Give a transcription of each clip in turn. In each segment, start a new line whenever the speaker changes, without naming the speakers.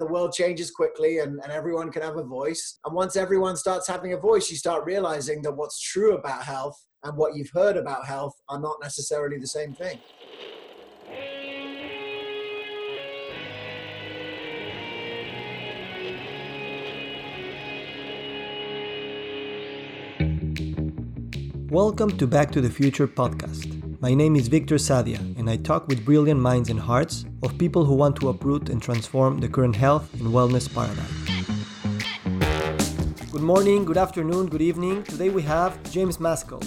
the world changes quickly and, and everyone can have a voice. And once everyone starts having a voice, you start realizing that what's true about health and what you've heard about health are not necessarily the same thing.
Welcome to Back to the Future podcast. My name is Victor Sadia, and I talk with brilliant minds and hearts of people who want to uproot and transform the current health and wellness paradigm. Good morning, good afternoon, good evening. Today we have James Maskell.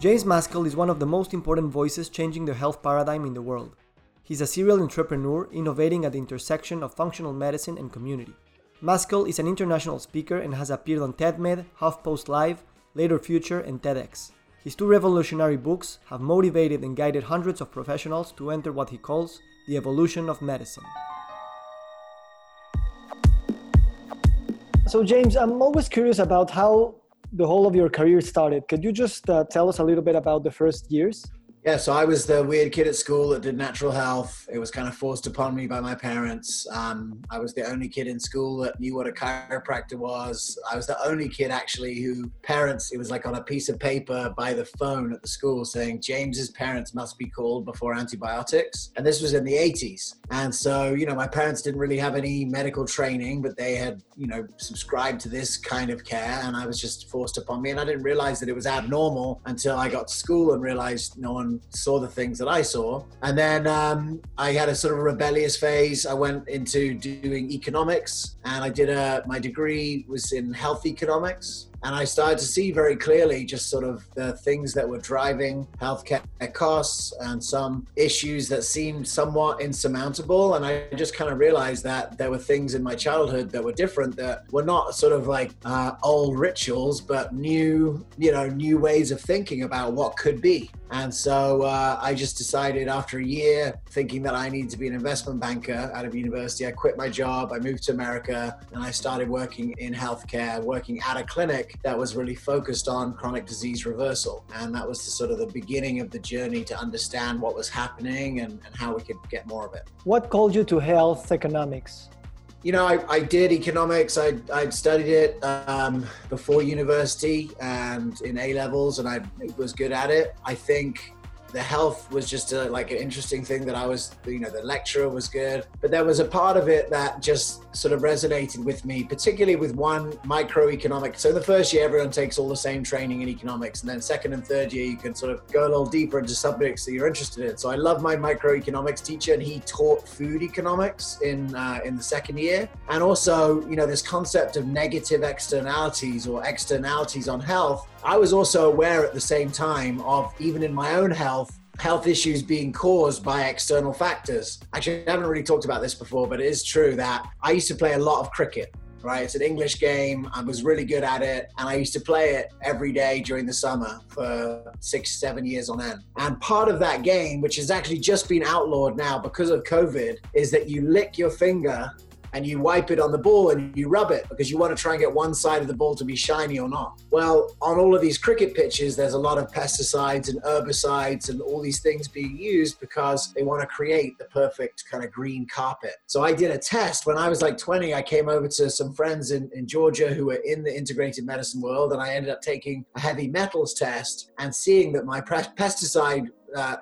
James Maskell is one of the most important voices changing the health paradigm in the world. He's a serial entrepreneur innovating at the intersection of functional medicine and community. Maskell is an international speaker and has appeared on TEDMED, HuffPost Live, Later Future, and TEDx. His two revolutionary books have motivated and guided hundreds of professionals to enter what he calls the evolution of medicine. So, James, I'm always curious about how the whole of your career started. Could you just uh, tell us a little bit about the first years?
Yeah, so I was the weird kid at school that did natural health. It was kind of forced upon me by my parents. Um, I was the only kid in school that knew what a chiropractor was. I was the only kid actually who parents, it was like on a piece of paper by the phone at the school saying James's parents must be called before antibiotics. And this was in the 80s. And so, you know, my parents didn't really have any medical training, but they had, you know, subscribed to this kind of care. And I was just forced upon me. And I didn't realize that it was abnormal until I got to school and realized no one saw the things that I saw. And then um, I had a sort of rebellious phase. I went into doing economics, and I did a my degree was in health economics and I started to see very clearly just sort of the things that were driving healthcare costs and some issues that seemed somewhat insurmountable. And I just kind of realized that there were things in my childhood that were different that were not sort of like uh, old rituals, but new, you know, new ways of thinking about what could be. And so uh, I just decided after a year thinking that I needed to be an investment banker out of university, I quit my job, I moved to America, and I started working in healthcare, working at a clinic that was really focused on chronic disease reversal. And that was the sort of the beginning of the journey to understand what was happening and, and how we could get more of it.
What called you to health economics?
You know, I, I did economics. I, I studied it um, before university and in A levels, and I was good at it. I think the health was just a, like an interesting thing that I was, you know, the lecturer was good, but there was a part of it that just sort of resonated with me, particularly with one microeconomic. So the first year, everyone takes all the same training in economics, and then second and third year, you can sort of go a little deeper into subjects that you're interested in. So I love my microeconomics teacher, and he taught food economics in uh, in the second year, and also, you know, this concept of negative externalities or externalities on health I was also aware at the same time of, even in my own health, health issues being caused by external factors. Actually, I haven't really talked about this before, but it is true that I used to play a lot of cricket. Right, it's an English game. I was really good at it, and I used to play it every day during the summer for six, seven years on end. And part of that game, which has actually just been outlawed now because of COVID, is that you lick your finger and you wipe it on the ball and you rub it because you want to try and get one side of the ball to be shiny or not. Well, on all of these cricket pitches, there's a lot of pesticides and herbicides and all these things being used because they want to create the perfect kind of green carpet. So I did a test when I was like 20. I came over to some friends in, in Georgia who were in the integrated medicine world, and I ended up taking a heavy metals test and seeing that my pesticide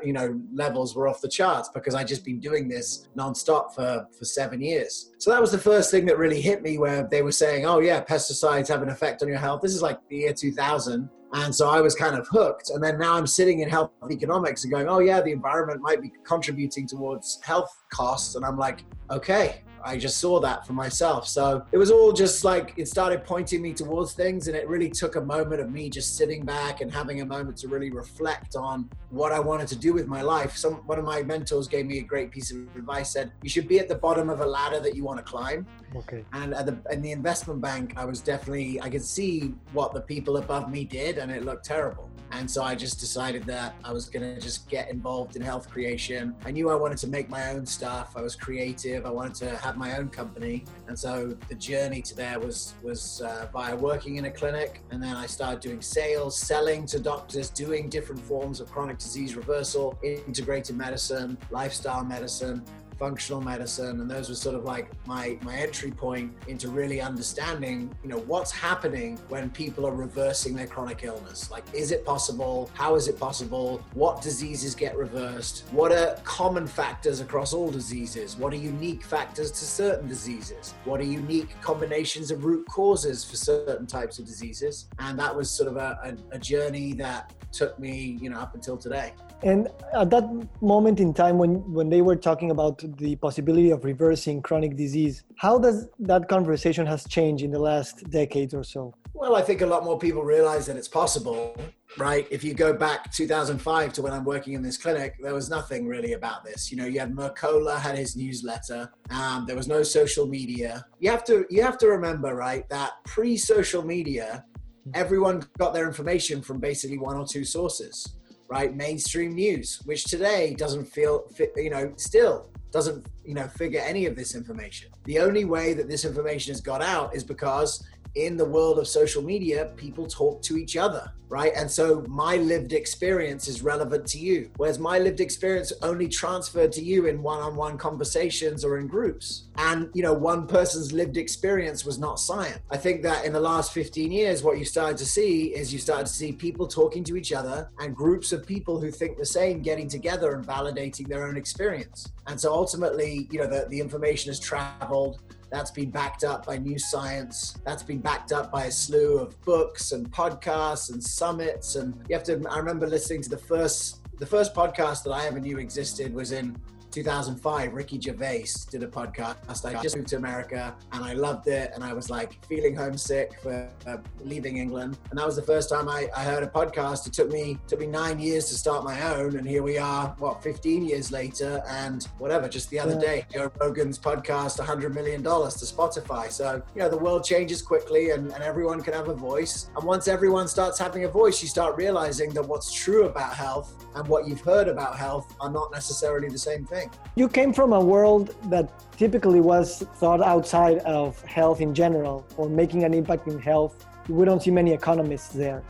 you know levels were off the charts because I'd just been doing this nonstop for for seven years. So that was the first thing that really hit me, where they were saying, "Oh yeah, pesticides have an effect on your health." This is like the year 2000, and so I was kind of hooked. And then now I'm sitting in health economics and going, "Oh yeah, the environment might be contributing towards health costs," and I'm like, "Okay, I just saw that for myself. So it was all just like it started pointing me towards things, and it really took a moment of me just sitting back and having a moment to really reflect on what I wanted to do with my life. Some one of my mentors gave me a great piece of advice. Said you should be at the bottom of a ladder that you want to climb.
Okay.
And at the in the investment bank, I was definitely I could see what the people above me did, and it looked terrible. And so I just decided that I was going to just get involved in health creation. I knew I wanted to make my own stuff. I was creative. I wanted to have my own company, and so the journey to there was was uh, via working in a clinic, and then I started doing sales, selling to doctors, doing different forms of chronic disease reversal, integrated medicine, lifestyle medicine, functional medicine and those were sort of like my my entry point into really understanding you know what's happening when people are reversing their chronic illness. Like is it possible? How is it possible? What diseases get reversed? What are common factors across all diseases? What are unique factors to certain diseases? What are unique combinations of root causes for certain types of diseases? And that was sort of a, a, a journey that took me you know up until today
and at that moment in time when, when they were talking about the possibility of reversing chronic disease, how does that conversation has changed in the last decades or so?
Well, I think a lot more people realize that it's possible, right? If you go back 2005 to when I'm working in this clinic, there was nothing really about this. You know, you had Mercola had his newsletter. Um, there was no social media. You have to you have to remember, right, that pre-social media, everyone got their information from basically one or two sources right? Mainstream news, which today doesn't feel, you know, still doesn't, you know, figure any of this information. The only way that this information has got out is because in the world of social media, people talk to each other, right? And so my lived experience is relevant to you, whereas my lived experience only transferred to you in one-on-one conversations or in groups. And you know, one person's lived experience was not science. I think that in the last 15 years, what you started to see is you started to see people talking to each other and groups of people who think the same getting together and validating their own experience. And so ultimately, you know, the, the information has traveled that's been backed up by new science. That's been backed up by a slew of books and podcasts and summits. And you have to, I remember listening to the first, the first podcast that I ever knew existed was in 2005, Ricky Gervais did a podcast. I just moved to America and I loved it. And I was like feeling homesick for uh, leaving England. And that was the first time I, I, heard a podcast. It took me took me nine years to start my own. And here we are, what, 15 years later. And whatever, just the other yeah. day, Joe Rogan's podcast, $100 million to Spotify. So, you know, the world changes quickly and, and everyone can have a voice. And once everyone starts having a voice, you start realizing that what's true about health and what you've heard about health are not necessarily the same thing.
You came from a world that typically was thought outside of health in general or making an impact in health. We don't see many economists there.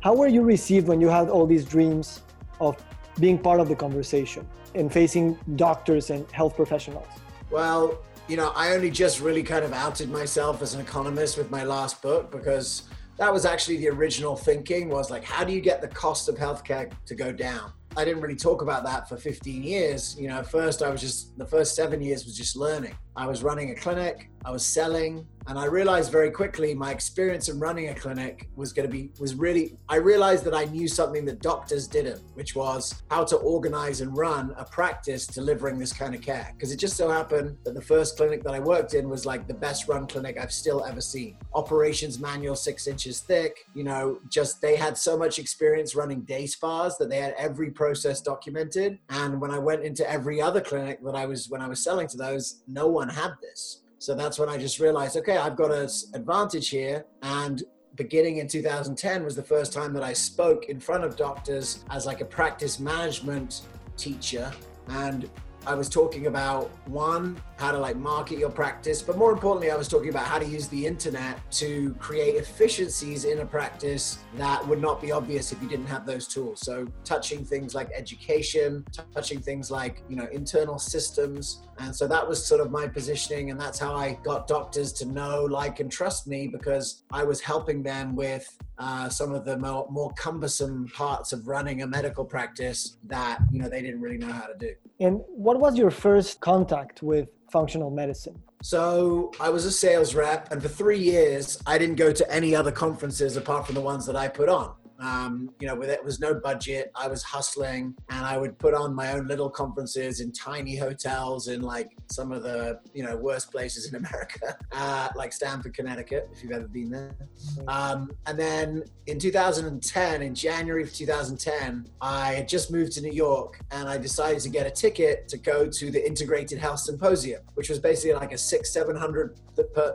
How were you received when you had all these dreams of being part of the conversation and facing doctors and health professionals?
Well, you know, I only just really kind of outed myself as an economist with my last book because that was actually the original thinking was like, how do you get the cost of healthcare to go down? I didn't really talk about that for 15 years. You know, first I was just, the first seven years was just learning. I was running a clinic, I was selling, and I realized very quickly my experience in running a clinic was going to be, was really, I realized that I knew something that doctors didn't, which was how to organize and run a practice delivering this kind of care. Because it just so happened that the first clinic that I worked in was like the best run clinic I've still ever seen. Operations manual, six inches thick, you know, just they had so much experience running day spas that they had every process documented. And when I went into every other clinic that I was, when I was selling to those, no one had this. So that's when I just realized, okay, I've got an advantage here. And beginning in 2010 was the first time that I spoke in front of doctors as like a practice management teacher. And I was talking about one, how to like market your practice, but more importantly, I was talking about how to use the internet to create efficiencies in a practice that would not be obvious if you didn't have those tools. So touching things like education, touching things like, you know, internal systems. And so that was sort of my positioning. And that's how I got doctors to know, like, and trust me because I was helping them with uh, some of the more, more cumbersome parts of running a medical practice that, you know, they didn't really know how to do.
And what was your first contact with functional medicine?
So I was a sales rep, and for three years, I didn't go to any other conferences apart from the ones that I put on. Um, you know, there was no budget. I was hustling and I would put on my own little conferences in tiny hotels in like some of the, you know, worst places in America, uh, like Stamford, Connecticut, if you've ever been there. Um, and then in 2010, in January of 2010, I had just moved to New York and I decided to get a ticket to go to the Integrated Health Symposium, which was basically like a six, 700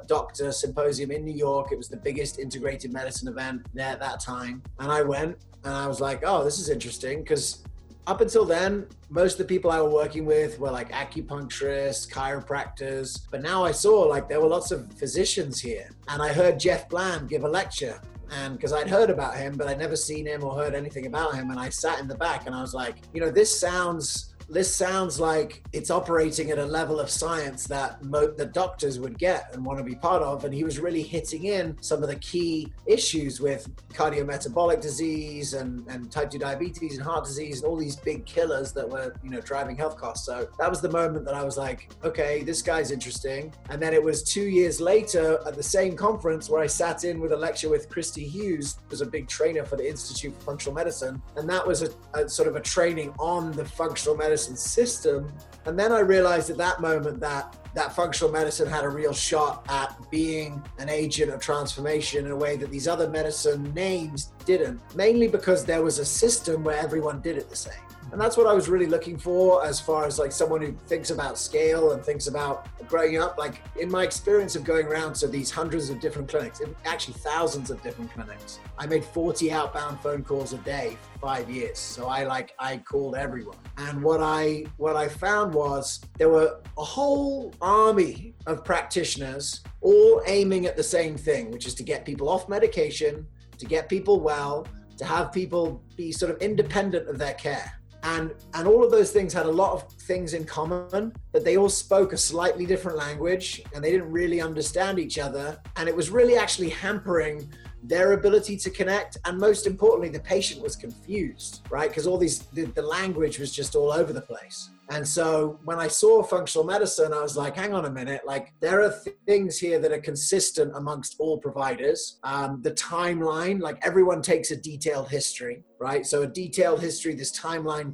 doctor symposium in New York. It was the biggest integrated medicine event there at that time. And I went and I was like, oh, this is interesting because up until then, most of the people I were working with were like acupuncturists, chiropractors. But now I saw like there were lots of physicians here. And I heard Jeff Bland give a lecture and because I'd heard about him, but I'd never seen him or heard anything about him. And I sat in the back and I was like, you know, this sounds this sounds like it's operating at a level of science that mo- the doctors would get and want to be part of. And he was really hitting in some of the key issues with cardiometabolic disease and, and type 2 diabetes and heart disease and all these big killers that were, you know, driving health costs. So that was the moment that I was like, okay, this guy's interesting. And then it was two years later at the same conference where I sat in with a lecture with Kristi Hughes, who was a big trainer for the Institute for Functional Medicine. And that was a, a sort of a training on the functional medicine medicine system. And then I realized at that moment that that functional medicine had a real shot at being an agent of transformation in a way that these other medicine names didn't, mainly because there was a system where everyone did it the same and that's what I was really looking for as far as like someone who thinks about scale and thinks about growing up. Like in my experience of going around to these hundreds of different clinics, actually thousands of different clinics, I made 40 outbound phone calls a day for five years. So I like I called everyone. And what I what I found was there were a whole army of practitioners all aiming at the same thing, which is to get people off medication, to get people well, to have people be sort of independent of their care and and all of those things had a lot of things in common but they all spoke a slightly different language and they didn't really understand each other. And it was really actually hampering their ability to connect. And most importantly the patient was confused right? Because all these the, the language was just all over the place and so when I saw functional medicine, I was like, hang on a minute, like there are th- things here that are consistent amongst all providers. Um, the timeline, like everyone takes a detailed history, right? So a detailed history, this timeline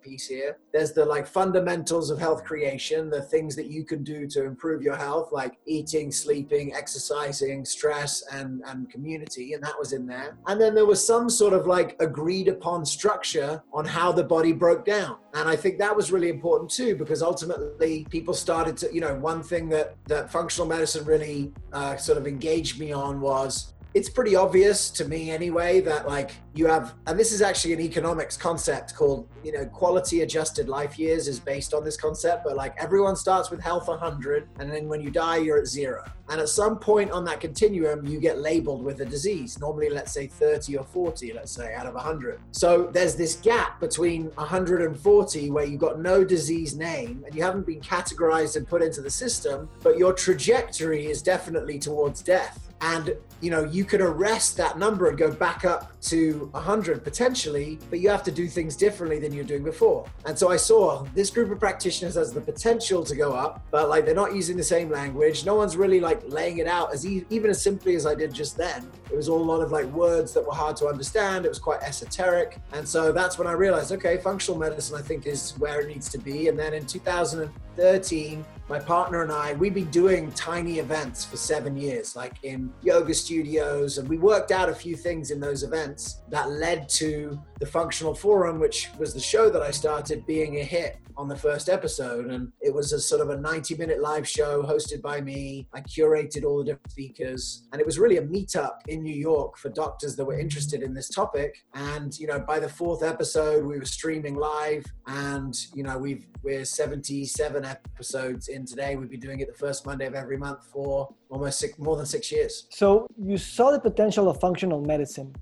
piece here. There's the like fundamentals of health creation, the things that you can do to improve your health, like eating, sleeping, exercising, stress, and, and community. And that was in there. And then there was some sort of like agreed upon structure on how the body broke down. And I think that was really important too, because ultimately people started to, you know, one thing that, that functional medicine really uh, sort of engaged me on was it's pretty obvious to me anyway that like you have and this is actually an economics concept called you know quality adjusted life years is based on this concept but like everyone starts with health 100 and then when you die you're at zero. And at some point on that continuum you get labeled with a disease normally let's say 30 or 40 let's say out of 100 so there's this gap between 140 where you've got no disease name and you haven't been categorized and put into the system but your trajectory is definitely towards death and you know you could arrest that number and go back up to 100 potentially but you have to do things differently than you're doing before. And so i saw this group of practitioners has the potential to go up but like they're not using the same language. No one's really like laying it out as e- even as simply as i did just then it was all a lot of like words that were hard to understand. It was quite esoteric. And so that's when i realized okay functional medicine i think is where it needs to be. And then in 2013 my partner and I, we've been doing tiny events for seven years, like in yoga studios. And we worked out a few things in those events that led to the Functional Forum, which was the show that I started, being a hit on the first episode. And it was a sort of a 90 minute live show hosted by me. I curated all the different speakers. And it was really a meetup in New York for doctors that were interested in this topic. And, you know, by the fourth episode, we were streaming live. And, you know, we've, we're 77 episodes in today. We've been doing it the first Monday of every month for almost six, more than six years.
So you saw the potential of functional medicine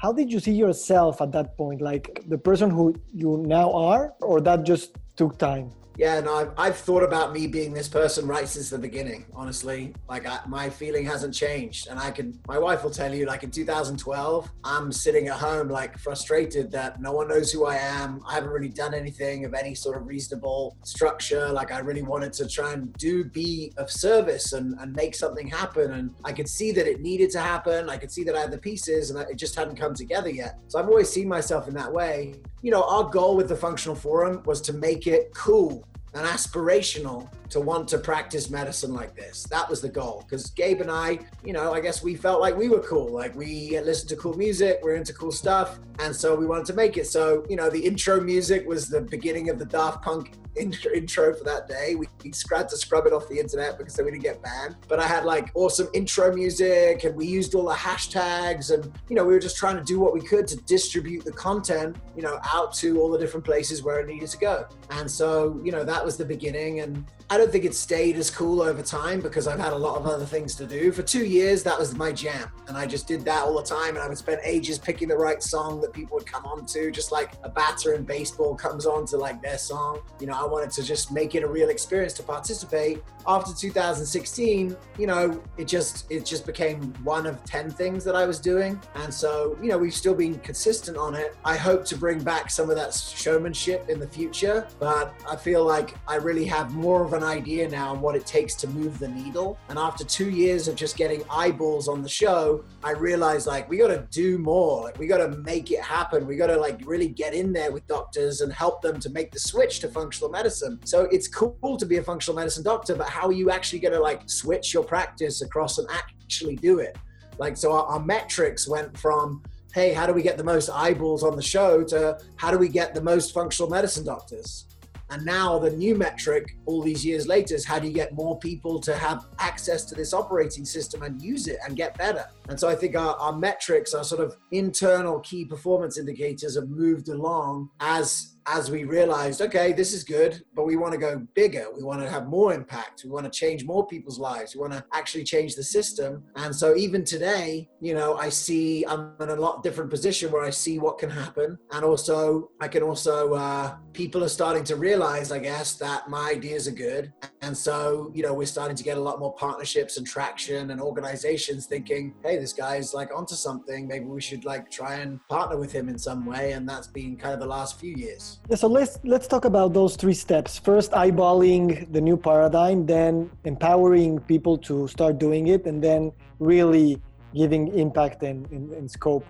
how did you see yourself at that point? Like the person who you now are or that just took time
yeah, no, I've, I've thought about me being this person right since the beginning. Honestly, like I, my feeling hasn't changed, and I can. My wife will tell you, like in 2012, I'm sitting at home like frustrated that no one knows who I am. I haven't really done anything of any sort of reasonable structure. Like I really wanted to try and do be of service and, and make something happen, and I could see that it needed to happen. I could see that I had the pieces, and it just hadn't come together yet. So I've always seen myself in that way. You know, our goal with the functional forum was to make it cool and aspirational to want to practice medicine like this. That was the goal. Because Gabe and I, you know, I guess we felt like we were cool. Like we listened to cool music, we're into cool stuff. And so we wanted to make it. So, you know, the intro music was the beginning of the Daft Punk intro, for that day. We, we had to scrub it off the internet because then we didn't get banned. But I had like awesome intro music and we used all the hashtags and, you know, we were just trying to do what we could to distribute the content, you know, out to all the different places where it needed to go. And so, you know, that was the beginning. And I don't think it stayed as cool over time because I've had a lot of other things to do. For two years, that was my jam. And I just did that all the time. And I would spend ages picking the right song that people would come on to, just like a batter in baseball comes on to like their song. You know, I wanted to just make it a real experience to participate. After 2016, you know, it just it just became one of 10 things that I was doing. And so, you know, we've still been consistent on it. I hope to bring back some of that showmanship in the future, but I feel like I really have more of an idea now on what it takes to move the needle. And after two years of just getting eyeballs on the show, I realized like we got to do more. Like we got to make it happen. We got to like really get in there with doctors and help them to make the switch to functional medicine. So it's cool to be a functional medicine doctor, but how are you actually going to like switch your practice across and actually do it? Like so, our, our metrics went from hey, how do we get the most eyeballs on the show to how do we get the most functional medicine doctors? And now the new metric, all these years later, is how do you get more people to have access to this operating system and use it and get better? And so I think our, our metrics, our sort of internal key performance indicators have moved along as as we realized, okay, this is good, but we want to go bigger. We want to have more impact. We want to change more people's lives. We want to actually change the system. And so even today, you know, I see I'm in a lot different position where I see what can happen. And also, I can also, uh, people are starting to realize, I guess, that my ideas are good. And so, you know, we're starting to get a lot more partnerships and traction and organizations thinking, hey, this guy's like onto something. Maybe we should like try and partner with him in some way. And that's been kind of the last few years.
Yeah, so let's let's talk about those three steps. First, eyeballing the new paradigm, then empowering people to start doing it, and then really giving impact and, and, and scope.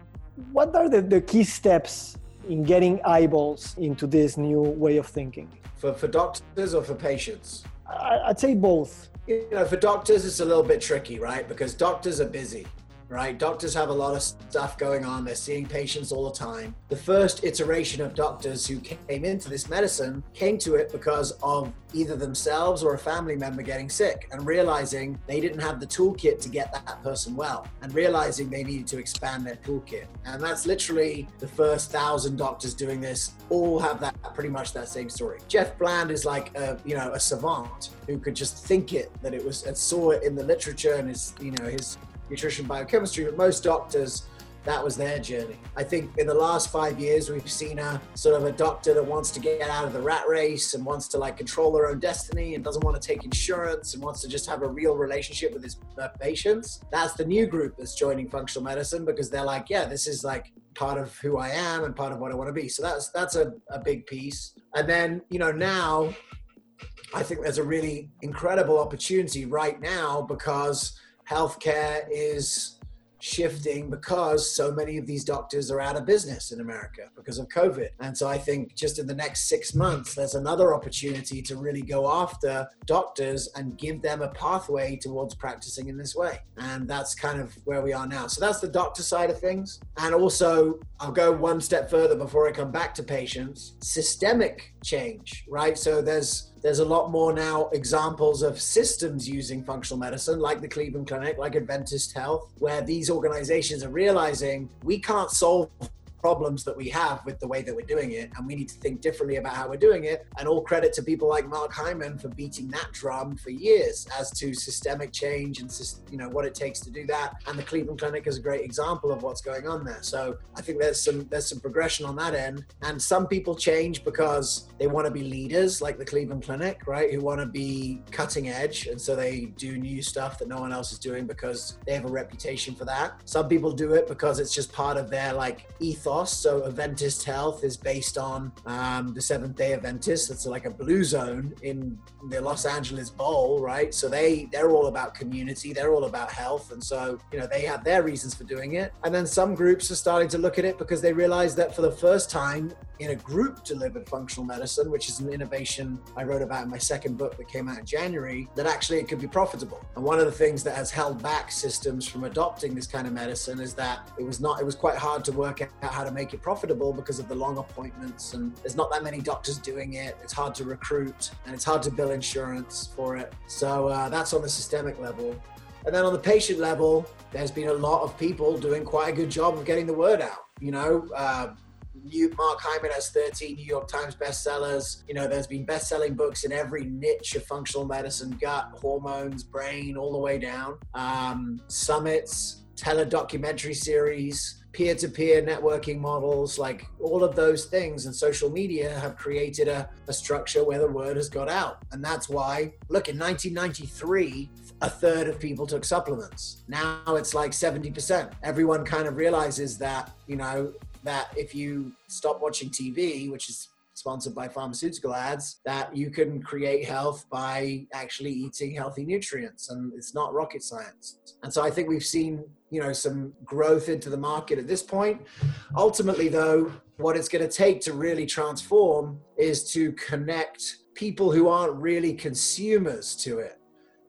What are the, the key steps in getting eyeballs into this new way of thinking?
For for doctors or for patients?
I, I'd say both.
You know, for doctors, it's a little bit tricky, right? Because doctors are busy right? Doctors have a lot of stuff going on. They're seeing patients all the time. The first iteration of doctors who came into this medicine came to it because of either themselves or a family member getting sick and realizing they didn't have the toolkit to get that person well and realizing they needed to expand their toolkit. And that's literally the first thousand doctors doing this all have that pretty much that same story. Jeff Bland is like a, you know, a savant who could just think it that it was and saw it in the literature and his, you know, his nutrition biochemistry, but most doctors, that was their journey. I think in the last five years, we've seen a sort of a doctor that wants to get out of the rat race and wants to like control their own destiny and doesn't want to take insurance and wants to just have a real relationship with his uh, patients. That's the new group that's joining functional medicine because they're like, yeah, this is like part of who I am and part of what I want to be. So that's that's a, a big piece. And then, you know, now I think there's a really incredible opportunity right now because healthcare is shifting because so many of these doctors are out of business in America because of COVID. And so I think just in the next six months, there's another opportunity to really go after doctors and give them a pathway towards practicing in this way. And that's kind of where we are now. So that's the doctor side of things. And also, I'll go one step further before I come back to patients systemic change, right? So there's there's a lot more now examples of systems using functional medicine, like the Cleveland Clinic, like Adventist Health, where these organizations are realizing we can't solve problems that we have with the way that we're doing it and we need to think differently about how we're doing it. And all credit to people like mark hyman for beating that drum for years as to systemic change and you know what it takes to do that. And the cleveland clinic is a great example of what's going on there. So i think there's some there's some progression on that end. And some people change because they want to be leaders like the cleveland clinic right who want to be cutting edge. And so they do new stuff that no one else is doing because they have a reputation for that. Some people do it because it's just part of their like ethos ethos. So Adventist Health is based on um, the Seventh Day Adventist. It's like a blue zone in the Los Angeles Bowl, right? So they they're all about community. They're all about health, and so you know they have their reasons for doing it. And then some groups are starting to look at it because they realize that for the first time in a group delivered functional medicine, which is an innovation I wrote about in my second book that came out in January, that actually it could be profitable. And one of the things that has held back systems from adopting this kind of medicine is that it was not, it was quite hard to work out how to make it profitable because of the long appointments and there's not that many doctors doing it. It's hard to recruit and it's hard to bill insurance for it. So uh, that's on the systemic level. And then on the patient level, there's been a lot of people doing quite a good job of getting the word out. You know, uh, Mark Hyman has 13 New York Times bestsellers. You know, there's been best-selling books in every niche of functional medicine, gut, hormones, brain, all the way down. Um, summits, teledocumentary series, peer-to-peer networking models, like all of those things and social media have created a, a structure where the word has got out. And that's why, look, in 1993, a third of people took supplements. Now it's like 70%. Everyone kind of realizes that, you know, that if you stop watching TV, which is sponsored by pharmaceutical ads, that you can create health by actually eating healthy nutrients. And it's not rocket science. And so I think we've seen, you know, some growth into the market at this point. Ultimately, though, what it's going to take to really transform is to connect people who aren't really consumers to it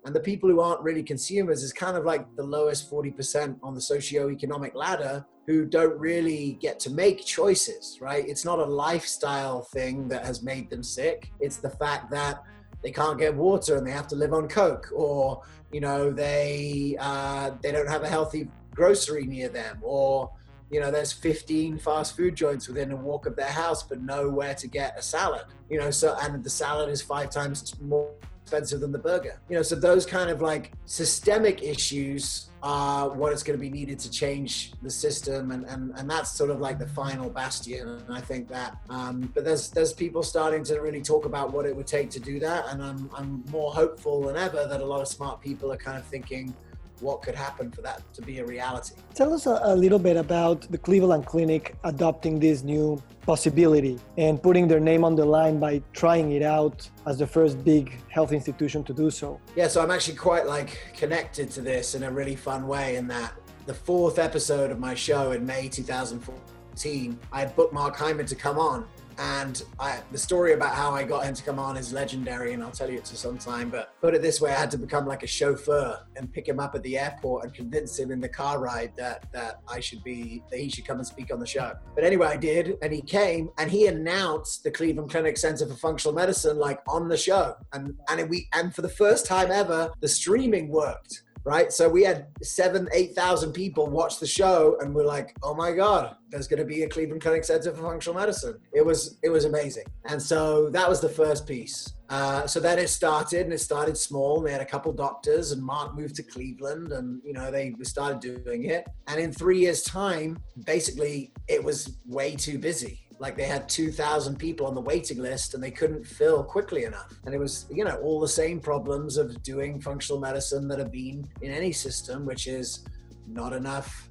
and the people who aren't really consumers is kind of like the lowest 40% on the socio-economic ladder who don't really get to make choices, right? It's not a lifestyle thing that has made them sick. It's the fact that they can't get water and they have to live on coke or you know they uh, they don't have a healthy grocery near them or you know there's 15 fast food joints within a walk of their house but nowhere to get a salad you know so and the salad is five times more expensive than the burger. You know, so those kind of like systemic issues are what is going to be needed to change the system, and and, and that's sort of like the final bastion. And I think that, um, but there's there's people starting to really talk about what it would take to do that, and I'm I'm more hopeful than ever that a lot of smart people are kind of thinking what could happen for that to be a reality.
Tell us a, little bit about the Cleveland Clinic adopting this new possibility and putting their name on the line by trying it out as the first big health institution to do so.
Yeah, so I'm actually quite like connected to this in a really fun way in that the fourth episode of my show in May 2014, I had booked Mark Hyman to come on and I, the story about how I got him to come on is legendary, and I'll tell you it to some time. But put it this way, I had to become like a chauffeur and pick him up at the airport and convince him in the car ride that that I should be that he should come and speak on the show. But anyway, I did, and he came and he announced the Cleveland Clinic Center for Functional Medicine like on the show, and and we and for the first time ever, the streaming worked right? So we had seven, 8,000 people watch the show and we're like, oh my God, there's going to be a Cleveland Clinic Center for Functional Medicine. It was, it was amazing. And so that was the first piece. Uh, so then it started and it started small. They had a couple doctors and Mark moved to Cleveland and, you know, they started doing it. And in three years time, basically it was way too busy like they had 2,000 people on the waiting list and they couldn't fill quickly enough. And it was, you know, all the same problems of doing functional medicine that have been in any system, which is not enough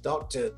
doctors.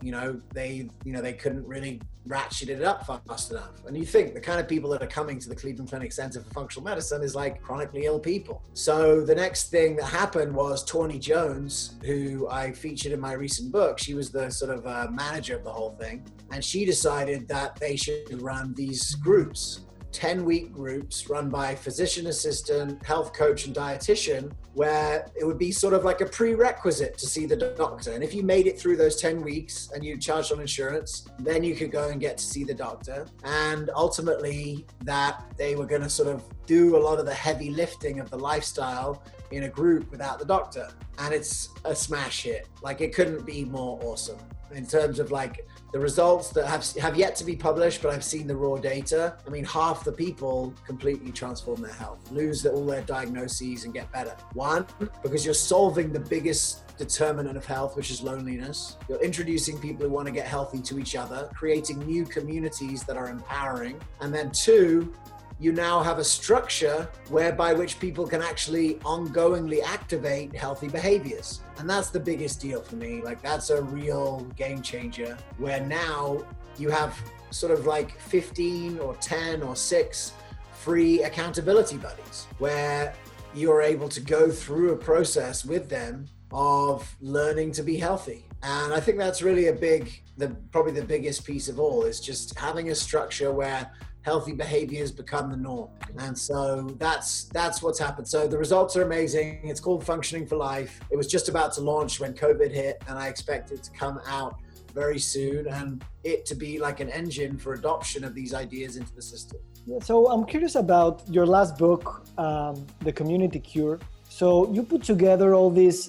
You know, they, you know, they couldn't really ratchet it up fast enough. And you think the kind of people that are coming to the Cleveland Clinic Center for Functional Medicine is like chronically ill people. So the next thing that happened was Tawny Jones, who I featured in my recent book, she was the sort of uh, manager of the whole thing. And she decided that they should run these groups 10 week groups run by physician assistant, health coach, and dietitian, where it would be sort of like a prerequisite to see the doctor. And if you made it through those 10 weeks and you charged on insurance, then you could go and get to see the doctor. And ultimately, that they were going to sort of do a lot of the heavy lifting of the lifestyle in a group without the doctor. And it's a smash hit. Like, it couldn't be more awesome in terms of like the results that have have yet to be published, but I've seen the raw data. I mean, half the people completely transform their health, lose all their diagnoses, and get better. One, because you're solving the biggest determinant of health, which is loneliness. You're introducing people who want to get healthy to each other, creating new communities that are empowering. And then two, you now have a structure whereby which people can actually ongoingly activate healthy behaviors. And that's the biggest deal for me. Like that's a real game changer where now you have sort of like 15 or 10 or 6 free accountability buddies where you're able to go through a process with them of learning to be healthy. And I think that's really a big the probably the biggest piece of all is just having a structure where healthy behaviors become the norm. And so that's that's what's happened. So the results are amazing. It's called functioning for life. It was just about to launch when covid hit and i expect it to come out very soon and it to be like an engine for adoption of these ideas into the system.
Yeah, so i'm curious about your last book um, the community cure. So you put together all these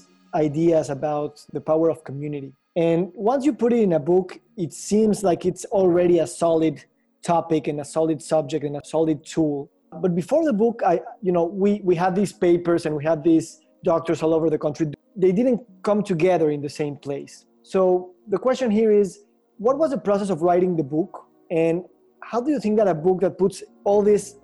ideas about the power of community. And once you put it in a book it seems like it's already a solid topic and a solid subject and a solid tool. But before the book, I, you know, we, we had these papers and we had these doctors all over the country. They didn't come together in the same place. So the question here is, what was the process of writing the book? And how do you think that a book that puts all this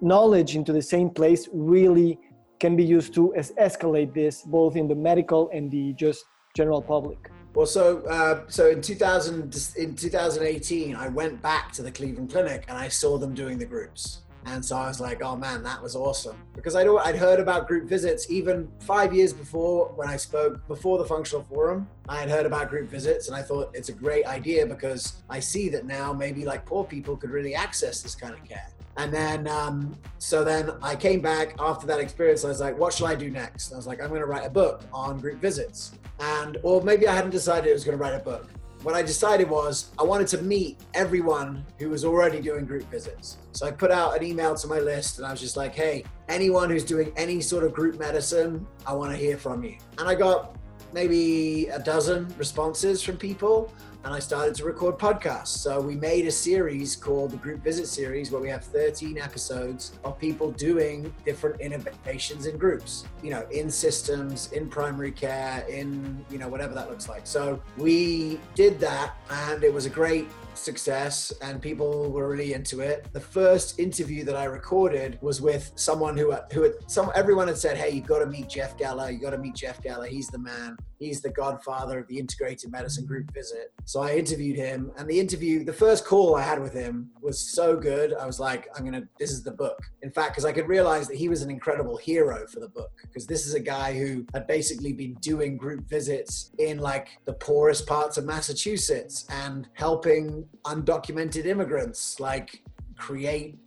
knowledge into the same place really can be used to escalate this both in the medical and the just general public?
Well, so uh, so in 2000 in 2018, I went back to the Cleveland Clinic and I saw them doing the groups, and so I was like, oh man, that was awesome because I'd I'd heard about group visits even five years before when I spoke before the Functional Forum. I had heard about group visits and I thought it's a great idea because I see that now maybe like poor people could really access this kind of care. And then, um, so then I came back after that experience. I was like, what shall I do next? I was like, I'm going to write a book on group visits. And, or maybe I hadn't decided I was going to write a book. What I decided was I wanted to meet everyone who was already doing group visits. So I put out an email to my list and I was just like, hey, anyone who's doing any sort of group medicine, I want to hear from you. And I got maybe a dozen responses from people and I started to record podcasts. So we made a series called the Group Visit Series where we have 13 episodes of people doing different innovations in groups, you know, in systems, in primary care, in, you know, whatever that looks like. So we did that and it was a great success and people were really into it. The first interview that I recorded was with someone who who had, some everyone had said, "Hey, you've got to meet Jeff Geller. You got to meet Jeff Geller. He's the man. He's the godfather of the integrated medicine group visit." So I interviewed him, and the interview, the first call I had with him was so good. I was like, "I'm gonna. This is the book." In fact, because I could realize that he was an incredible hero for the book, because this is a guy who had basically been doing group visits in like the poorest parts of Massachusetts and helping undocumented immigrants like create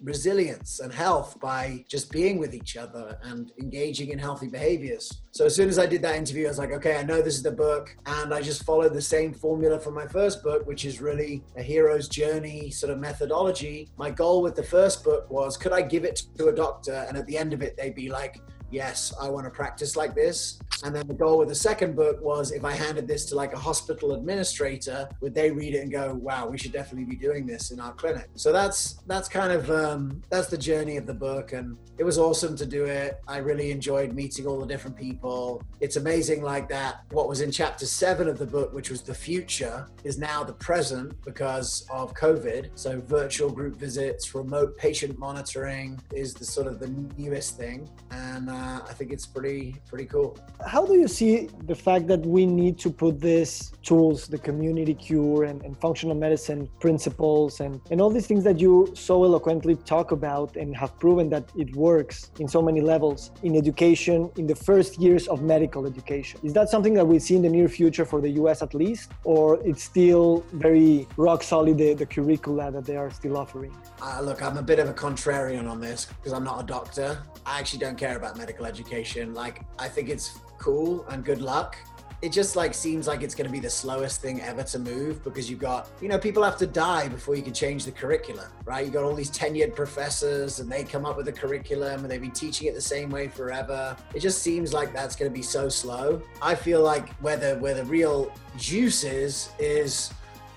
resilience and health by just being with each other and engaging in healthy behaviors. So as soon as I did that interview, I was like, okay, I know this is the book. And I just followed the same formula from my first book, which is really a hero's journey sort of methodology. My goal with the first book was could I give it to a doctor and at the end of it, they'd be like, yes, I want to practice like this. And then the goal with the second book was if I handed this to like a hospital administrator, would they read it and go, "Wow, we should definitely be doing this in our clinic." So that's that's kind of um, that's the journey of the book, and it was awesome to do it. I really enjoyed meeting all the different people. It's amazing, like that. What was in chapter seven of the book, which was the future, is now the present because of COVID. So virtual group visits, remote patient monitoring is the sort of the newest thing, and uh, I think it's pretty pretty cool
how do you see the fact that we need to put these tools, the community cure and, and, functional medicine principles and, and all these things that you so eloquently talk about and have proven that it works in so many levels in education in the first years of medical education? Is that something that we see in the near future for the US at least? Or it's still very rock solid, the, the curricula that they are still offering?
Uh, look, I'm a bit of a contrarian on this because I'm not a doctor. I actually don't care about medical education. Like, I think it's cool and good luck. It just like seems like it's going to be the slowest thing ever to move because you've got you know people have to die before you can change the curriculum right? You've got all these tenured professors and they come up with a curriculum and they've been teaching it the same way forever. It just seems like that's going to be so slow. I feel like where the where the real juice is is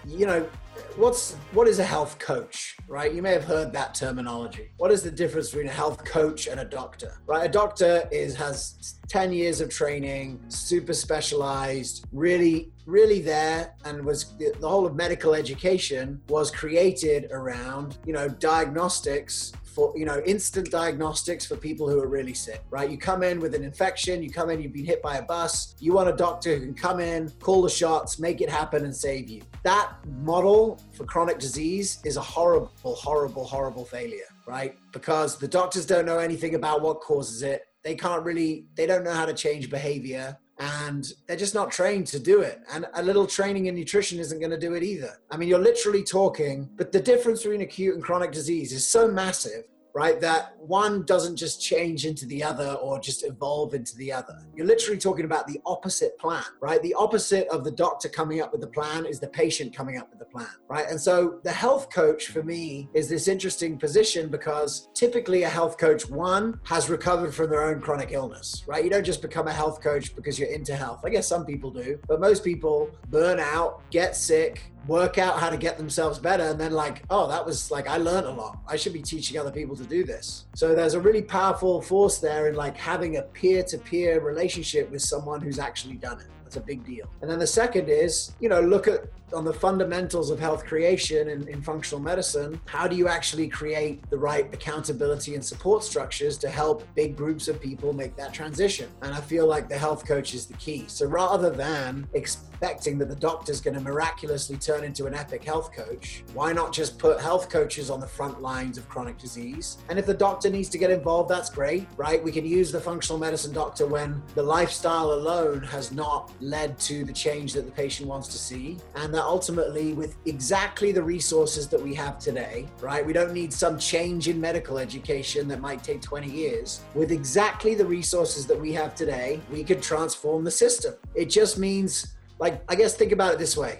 you know what's what is a health coach right? You may have heard that terminology. What is the difference between a health coach and a doctor right? A doctor is has 10 years of training super specialized really really there and was the whole of medical education was created around you know diagnostics for you know instant diagnostics for people who are really sick right? You come in with an infection you come in you've been hit by a bus you want a doctor who can come in call the shots make it happen and save you. That model for chronic disease is a horrible horrible horrible failure right? Because the doctors don't know anything about what causes it they can't really they don't know how to change behavior and they're just not trained to do it. And a little training in nutrition isn't going to do it either. I mean, you're literally talking, but the difference between acute and chronic disease is so massive right? That one doesn't just change into the other or just evolve into the other. You're literally talking about the opposite plan, right? The opposite of the doctor coming up with the plan is the patient coming up with the plan, right? And so the health coach for me is this interesting position because typically a health coach, one, has recovered from their own chronic illness, right? You don't just become a health coach because you're into health. I guess some people do, but most people burn out, get sick, work out how to get themselves better. And then like oh that was like i learned a lot. I should be teaching other people to do this. So there's a really powerful force there in like having a peer-to-peer relationship with someone who's actually done it that's a big deal and then the second is you know look at on the fundamentals of health creation in, in functional medicine, how do you actually create the right accountability and support structures to help big groups of people make that transition? And I feel like the health coach is the key. So rather than expecting that the doctor's going to miraculously turn into an epic health coach, why not just put health coaches on the front lines of chronic disease? And if the doctor needs to get involved, that's great, right? We can use the functional medicine doctor when the lifestyle alone has not led to the change that the patient wants to see. And that ultimately, with exactly the resources that we have today, right? We don't need some change in medical education that might take 20 years. With exactly the resources that we have today, we could transform the system. It just means, like, I guess think about it this way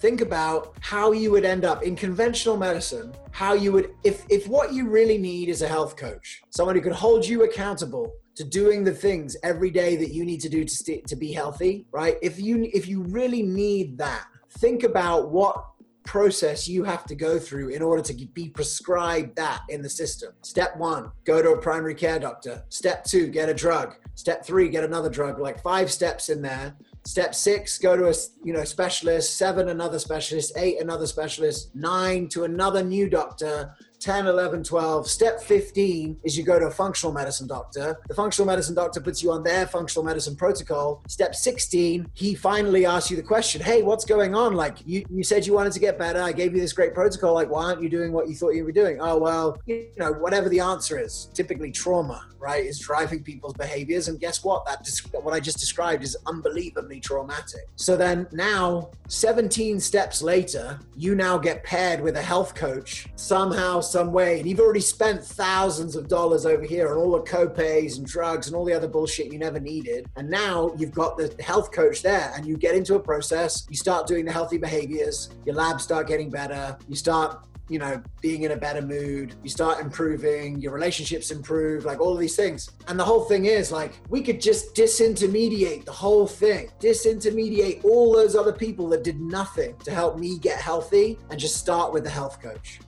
think about how you would end up in conventional medicine how you would if if what you really need is a health coach someone who could hold you accountable to doing the things every day that you need to do to stay, to be healthy right if you if you really need that think about what process you have to go through in order to be prescribed that in the system. Step one, go to a primary care doctor. Step two, get a drug. Step three, get another drug. Like five steps in there. Step six, go to a you know specialist. Seven, another specialist. Eight, another specialist. Nine, to another new doctor. 10, 11, 12. Step 15 is you go to a functional medicine doctor. The functional medicine doctor puts you on their functional medicine protocol. Step 16, he finally asks you the question, Hey, what's going on? Like, you, you said you wanted to get better. I gave you this great protocol. Like, why aren't you doing what you thought you were doing? Oh, well, you know, whatever the answer is, typically trauma, right, is driving people's behaviors. And guess what? That what I just described is unbelievably traumatic. So then now, 17 steps later, you now get paired with a health coach somehow some way, and you've already spent thousands of dollars over here on all the copays and drugs and all the other bullshit you never needed. And now you've got the health coach there, and you get into a process, you start doing the healthy behaviors, your labs start getting better, you start you know, being in a better mood, you start improving, your relationships improve, like all of these things. And the whole thing is like, we could just disintermediate the whole thing, disintermediate all those other people that did nothing to help me get healthy and just start with the health coach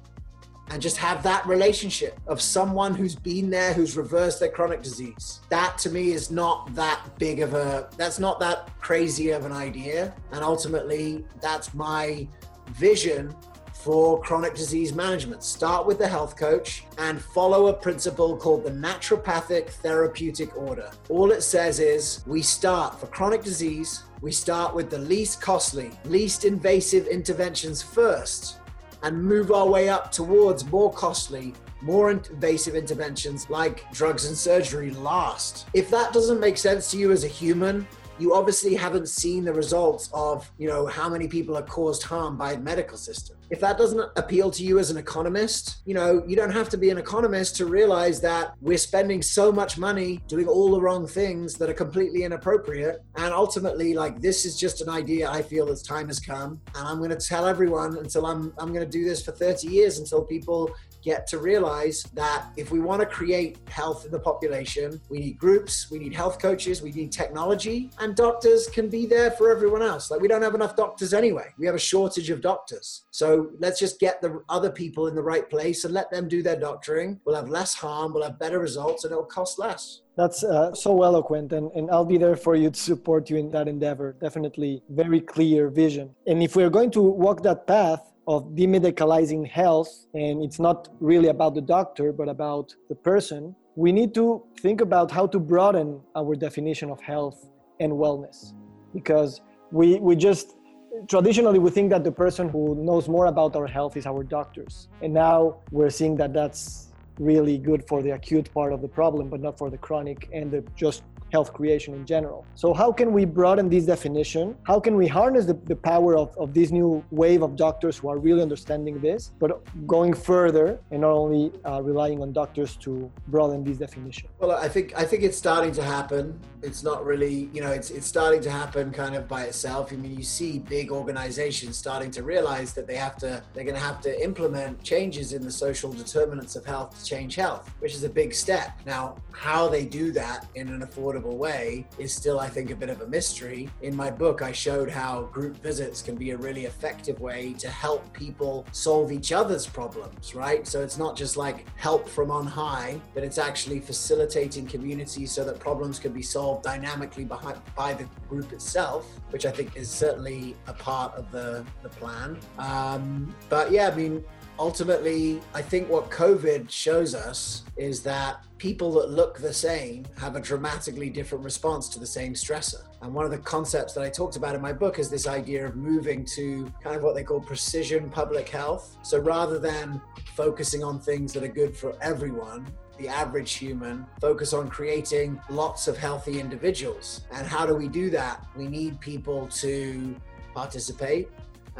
and just have that relationship of someone who's been there, who's reversed their chronic disease. That to me is not that big of a, that's not that crazy of an idea. And ultimately, that's my vision for chronic disease management. Start with the health coach and follow a principle called the naturopathic therapeutic order. All it says is we start for chronic disease, we start with the least costly, least invasive interventions first and move our way up towards more costly, more invasive interventions like drugs and surgery last. If that doesn't make sense to you as a human, you obviously haven't seen the results of, you know, how many people are caused harm by medical system. If that doesn't appeal to you as an economist, you know, you don't have to be an economist to realize that we're spending so much money doing all the wrong things that are completely inappropriate. And ultimately, like this is just an idea I feel as time has come. And I'm going to tell everyone until I'm I'm going to do this for 30 years until people get to realize that if we want to create health in the population, we need groups, we need health coaches, we need technology, and doctors can be there for everyone else. Like we don't have enough doctors anyway. We have a shortage of doctors. So let's just get the other people in the right place and let them do their doctoring. We'll have less harm, we'll have better results, and it'll cost less.
That's uh, so eloquent, and, and I'll be there for you to support you in that endeavor. Definitely very clear vision. And if we're going to walk that path, of demedicalizing health, and it's not really about the doctor, but about the person, we need to think about how to broaden our definition of health and wellness. Because we, we just traditionally we think that the person who knows more about our health is our doctors. And now we're seeing that that's really good for the acute part of the problem, but not for the chronic and the just health creation in general. So, how can we broaden this definition? How can we harness the, the power of, of this new wave of doctors who are really understanding this, but going further and not only uh, relying on doctors to broaden this definition?
Well, I think I think it's starting to happen. It's not really, you know, it's it's starting to happen kind of by itself. I mean, you see big organizations starting to realize that they have to, they're going to have to implement changes in the social determinants of health to change health, which is a big step. Now, how they do that in an affordable way is still, I think, a bit of a mystery. In my book, I showed how group visits can be a really effective way to help people solve each other's problems, right? So it's not just like help from on high, but it's actually facilitating communities so that problems can be solved dynamically behind, by the group itself, which I think is certainly a part of the, the plan. Um, but yeah, I mean, ultimately, I think what COVID shows us is that people that look the same have a dramatically different response to the same stressor. And one of the concepts that I talked about in my book is this idea of moving to kind of what they call precision public health. So rather than focusing on things that are good for everyone, the average human, focus on creating lots of healthy individuals. And how do we do that? We need people to participate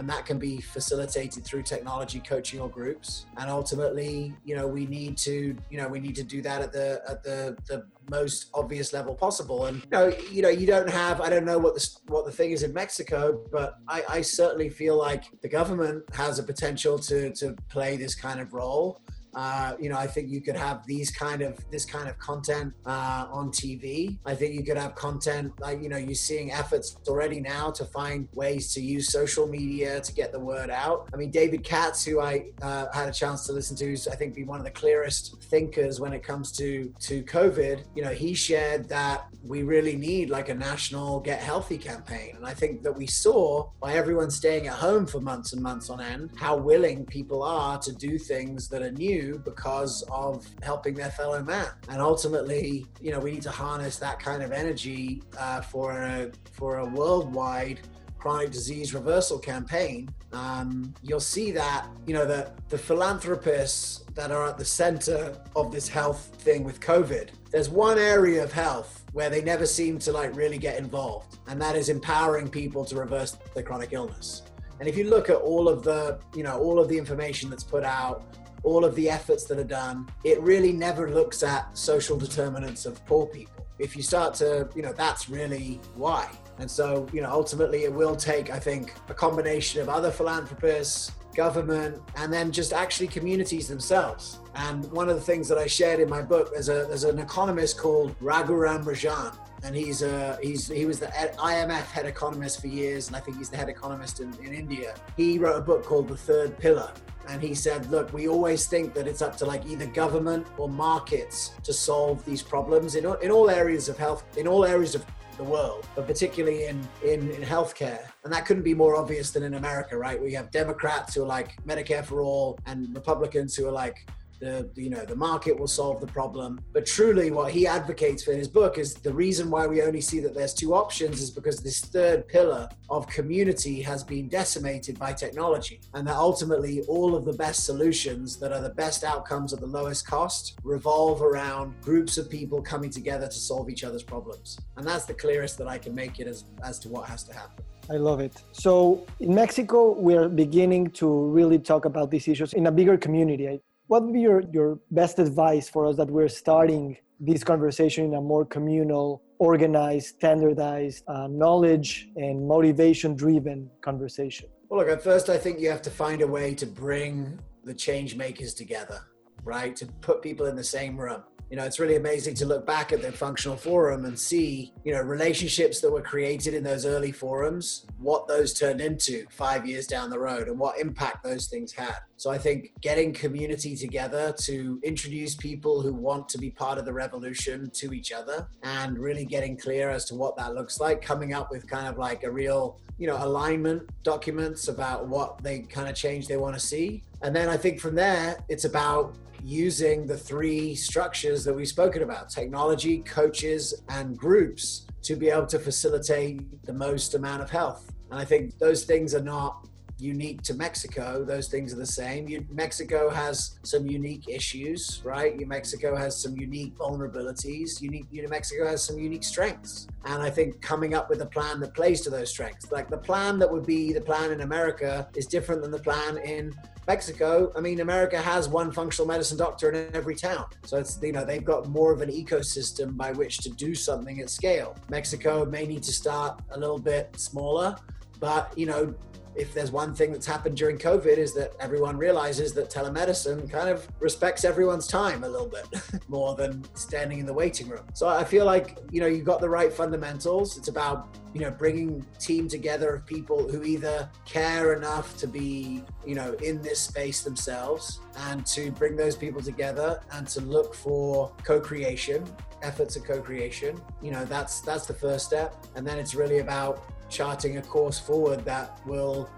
and that can be facilitated through technology coaching or groups. And ultimately you know we need to you know we need to do that at the at the the most obvious level possible. And you know you know you don't have i don't know what the what the thing is in mexico but i i certainly feel like the government has a potential to to play this kind of role uh, you know, I think you could have these kind of this kind of content uh, on TV. I think you could have content like you know you're seeing efforts already now to find ways to use social media to get the word out. I mean, David Katz, who I uh, had a chance to listen to, is I think be one of the clearest thinkers when it comes to to COVID. You know, he shared that we really need like a national get healthy campaign, and I think that we saw by everyone staying at home for months and months on end how willing people are to do things that are new because of helping their fellow man. And ultimately, you know, we need to harness that kind of energy uh, for a for a worldwide chronic disease reversal campaign. Um, you'll see that you know the the philanthropists that are at the center of this health thing with COVID. There's one area of health where they never seem to like really get involved, and that is empowering people to reverse their chronic illness. And if you look at all of the, you know, all of the information that's put out, all of the efforts that are done, it really never looks at social determinants of poor people. If you start to, you know, that's really why. And so, you know, ultimately it will take, I think, a combination of other philanthropists, government, and then just actually communities themselves. And one of the things that I shared in my book, there's, a, there's an economist called Raghuram Rajan, and he's uh, he's he was the IMF head economist for years, and I think he's the head economist in, in India. He wrote a book called The Third Pillar, and he said, look, we always think that it's up to like either government or markets to solve these problems in, in all areas of health, in all areas of the world, but particularly in, in, in healthcare. And that couldn't be more obvious than in America, right? We have Democrats who are like Medicare for all and Republicans who are like the you know the market will solve the problem. But truly what he advocates for in his book is the reason why we only see that there's two options is because this third pillar of community has been decimated by technology and that ultimately all of the best solutions that are the best outcomes at the lowest cost revolve around groups of people coming together to solve each other's problems. And that's the clearest that i can make it as as to what has to happen.
I love it. So in Mexico, we're beginning to really talk about these issues in a bigger community what would be your, your best advice for us that we're starting this conversation in a more communal, organized, standardized, uh, knowledge and motivation driven conversation?
Well, look, at first, I think you have to find a way to bring the change makers together, right? To put people in the same room you know, it's really amazing to look back at the functional forum and see, you know, relationships that were created in those early forums, what those turned into five years down the road and what impact those things had. So I think getting community together to introduce people who want to be part of the revolution to each other and really getting clear as to what that looks like, coming up with kind of like a real, you know, alignment documents about what they kind of change they want to see. And then I think from there, it's about using the three structures that we've spoken about technology, coaches, and groups to be able to facilitate the most amount of health. And I think those things are not unique to Mexico. Those things are the same. You, Mexico has some unique issues, right? Mexico has some unique vulnerabilities. Unique, you know, Mexico has some unique strengths. And I think coming up with a plan that plays to those strengths, like the plan that would be the plan in America, is different than the plan in Mexico, I mean, America has one functional medicine doctor in every town. So it's, you know, they've got more of an ecosystem by which to do something at scale. Mexico may need to start a little bit smaller, but, you know, if there's one thing that's happened during COVID is that everyone realizes that telemedicine kind of respects everyone's time a little bit more than standing in the waiting room. So I feel like, you know, you've got the right fundamentals. It's about, you know, bringing team together of people who either care enough to be, you know, in this space themselves and to bring those people together and to look for co-creation efforts of co-creation you know that's that's the first step and then it's really about charting a course forward that will,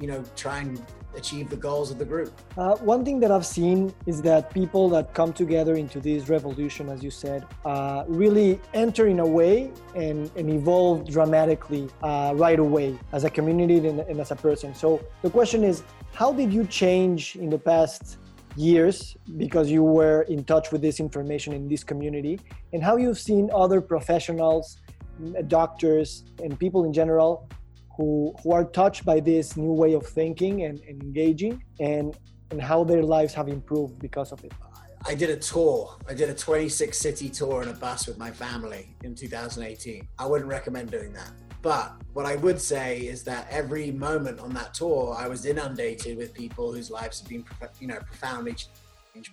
you know, try and achieve the goals of the group.
Uh, one thing that I've seen is that people that come together into this revolution, as you said, uh, really enter in a way and, and evolve dramatically uh, right away as a community and, and as a person. So the question is, how did you change in the past years because you were in touch with this information in this community and how you've seen other professionals doctors and people in general who who are touched by this new way of thinking and, and engaging and and how their lives have improved because of it
I did a tour. I did a 26 city tour in a bus with my family in 2018. I wouldn't recommend doing that. But what I would say is that every moment on that tour, I was inundated with people whose lives have been, you know, profoundly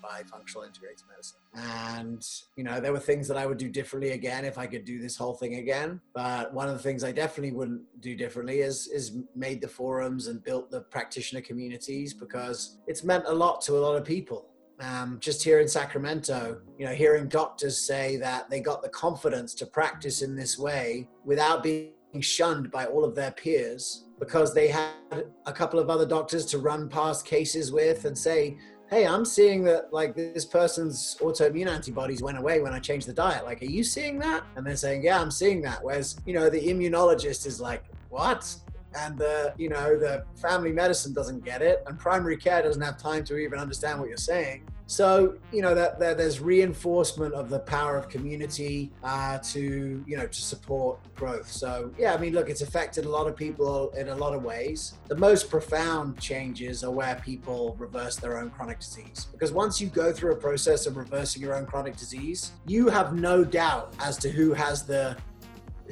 by functional integrated medicine. And, you know, there were things that I would do differently again if I could do this whole thing again. But one of the things I definitely wouldn't do differently is, is made the forums and built the practitioner communities because it's meant a lot to a lot of people. Um, just here in Sacramento, you know, hearing doctors say that they got the confidence to practice in this way without being shunned by all of their peers because they had a couple of other doctors to run past cases with and say, hey, I'm seeing that like this person's autoimmune antibodies went away when I changed the diet. Like, are you seeing that? And they're saying, yeah, I'm seeing that. Whereas, you know, the immunologist is like, what? And the, you know, the family medicine doesn't get it, and primary care doesn't have time to even understand what you're saying. So you know that, that there's reinforcement of the power of community uh, to you know to support growth. So yeah, I mean, look, it's affected a lot of people in a lot of ways. The most profound changes are where people reverse their own chronic disease because once you go through a process of reversing your own chronic disease, you have no doubt as to who has the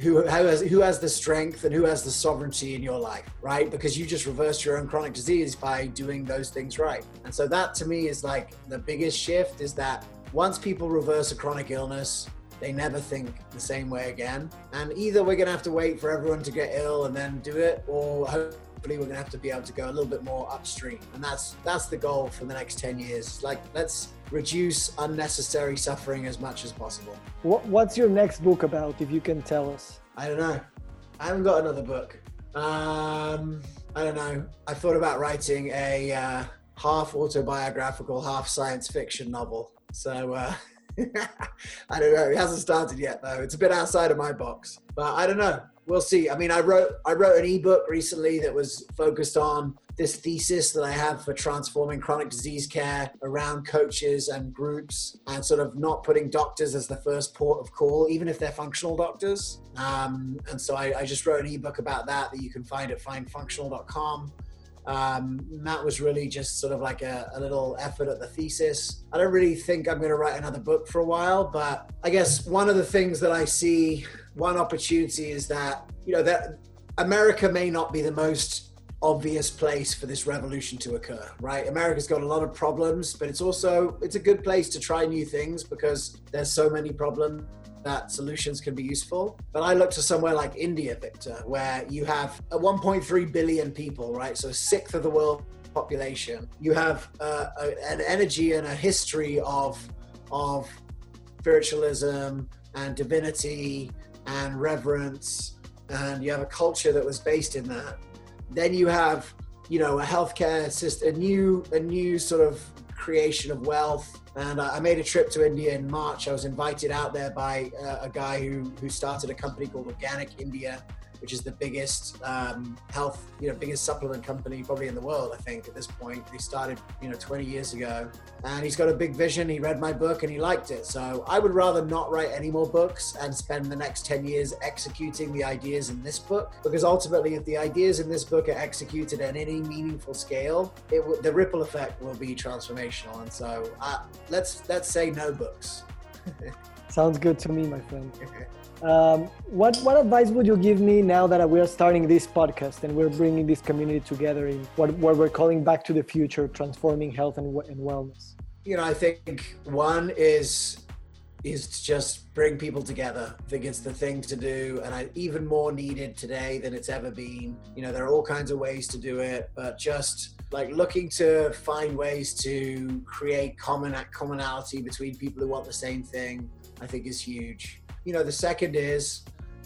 who, who has who has the strength and who has the sovereignty in your life, right? Because you just reversed your own chronic disease by doing those things right. And so that to me is like the biggest shift is that once people reverse a chronic illness, they never think the same way again. And either we're gonna have to wait for everyone to get ill and then do it, or hopefully we're gonna have to be able to go a little bit more upstream. And that's that's the goal for the next 10 years. Like let's reduce unnecessary suffering as much as possible.
What's your next book about, if you can tell us?
I don't know. I haven't got another book. Um, I don't know. I thought about writing a uh, half autobiographical, half science fiction novel. So uh, I don't know. It hasn't started yet, though. It's a bit outside of my box, but I don't know. We'll see. I mean, I wrote I wrote an ebook recently that was focused on this thesis that I have for transforming chronic disease care around coaches and groups and sort of not putting doctors as the first port of call, even if they're functional doctors. Um, and so I, I, just wrote an ebook about that that you can find at findfunctional.com. Um, that was really just sort of like a, a, little effort at the thesis. I don't really think I'm going to write another book for a while, but I guess one of the things that I see, one opportunity is that, you know, that America may not be the most obvious place for this revolution to occur right america's got a lot of problems but it's also it's a good place to try new things because there's so many problems that solutions can be useful but i look to somewhere like india victor where you have 1.3 billion people right so a sixth of the world population you have uh, a, an energy and a history of of spiritualism and divinity and reverence and you have a culture that was based in that then you have, you know, a healthcare system, a new, a new sort of creation of wealth. And I made a trip to India in March. I was invited out there by uh, a guy who, who started a company called Organic India. Which is the biggest um, health, you know, biggest supplement company probably in the world. I think at this point they started, you know, 20 years ago, and he's got a big vision. He read my book and he liked it. So I would rather not write any more books and spend the next 10 years executing the ideas in this book, because ultimately, if the ideas in this book are executed at any meaningful scale, it w- the ripple effect will be transformational. And so uh, let's let's say no books.
Sounds good to me, my friend. Um, what what advice would you give me now that we are starting this podcast and we're bringing this community together in what, what we're calling back to the future, transforming health and, and wellness?
You know, I think one is is to just bring people together. I think it's the thing to do, and I, even more needed today than it's ever been. You know, there are all kinds of ways to do it, but just like looking to find ways to create common commonality between people who want the same thing, I think is huge. You know, the second is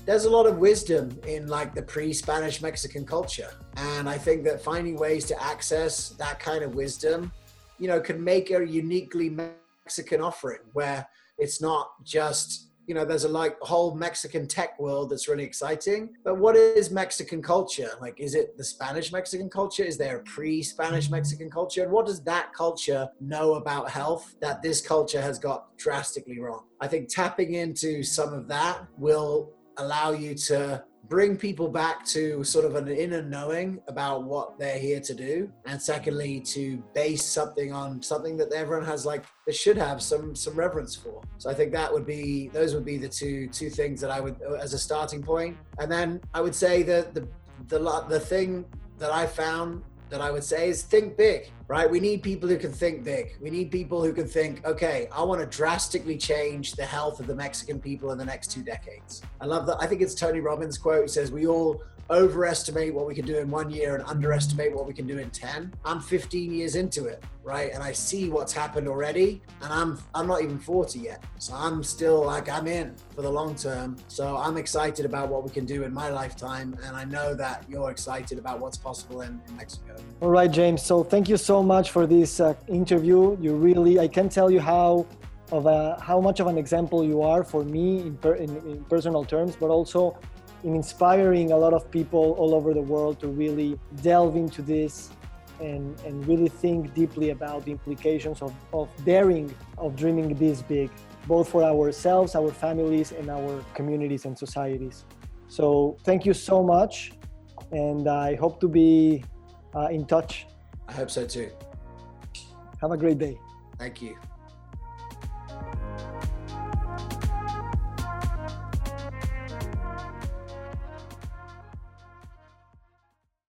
there's a lot of wisdom in like the pre-Spanish Mexican culture, and I think that finding ways to access that kind of wisdom, you know, can make a uniquely Mexican offering where it's not just you know there's a like whole mexican tech world that's really exciting. But what is mexican culture? Like is it the spanish mexican culture? Is there a pre-spanish mexican culture? And what does that culture know about health that this culture has got drastically wrong? I think tapping into some of that will allow you to bring people back to sort of an inner knowing about what they're here to do. And secondly to base something on something that everyone has like they should have some some reverence for. So i think that would be those would be the two two things that i would uh, as a starting point. point and then i would say that the the the thing that i found that I would say is think big, right? We need people who can think big. We need people who can think, okay, I want to drastically change the health of the Mexican people in the next two decades. I love that. I think it's Tony Robbins' quote. Says, We all overestimate what we can do in one year and underestimate what we can do in 10 i'm 15 years into it right and i see what's happened already and i'm i'm not even 40 yet so i'm still like i'm in for the long term so i'm excited about what we can do in my lifetime and i know that you're excited about what's possible in, in mexico
all right james so thank you so much for this uh, interview you really i can tell you how of a, how much of an example you are for me in, per, in, in personal terms but also in inspiring a lot of people all over the world to really delve into this and, and really think deeply about the implications of, of daring, of dreaming this big, both for ourselves, our families, and our communities and societies. So, thank you so much, and I hope to be uh, in touch.
I hope so too.
Have a great day.
Thank you.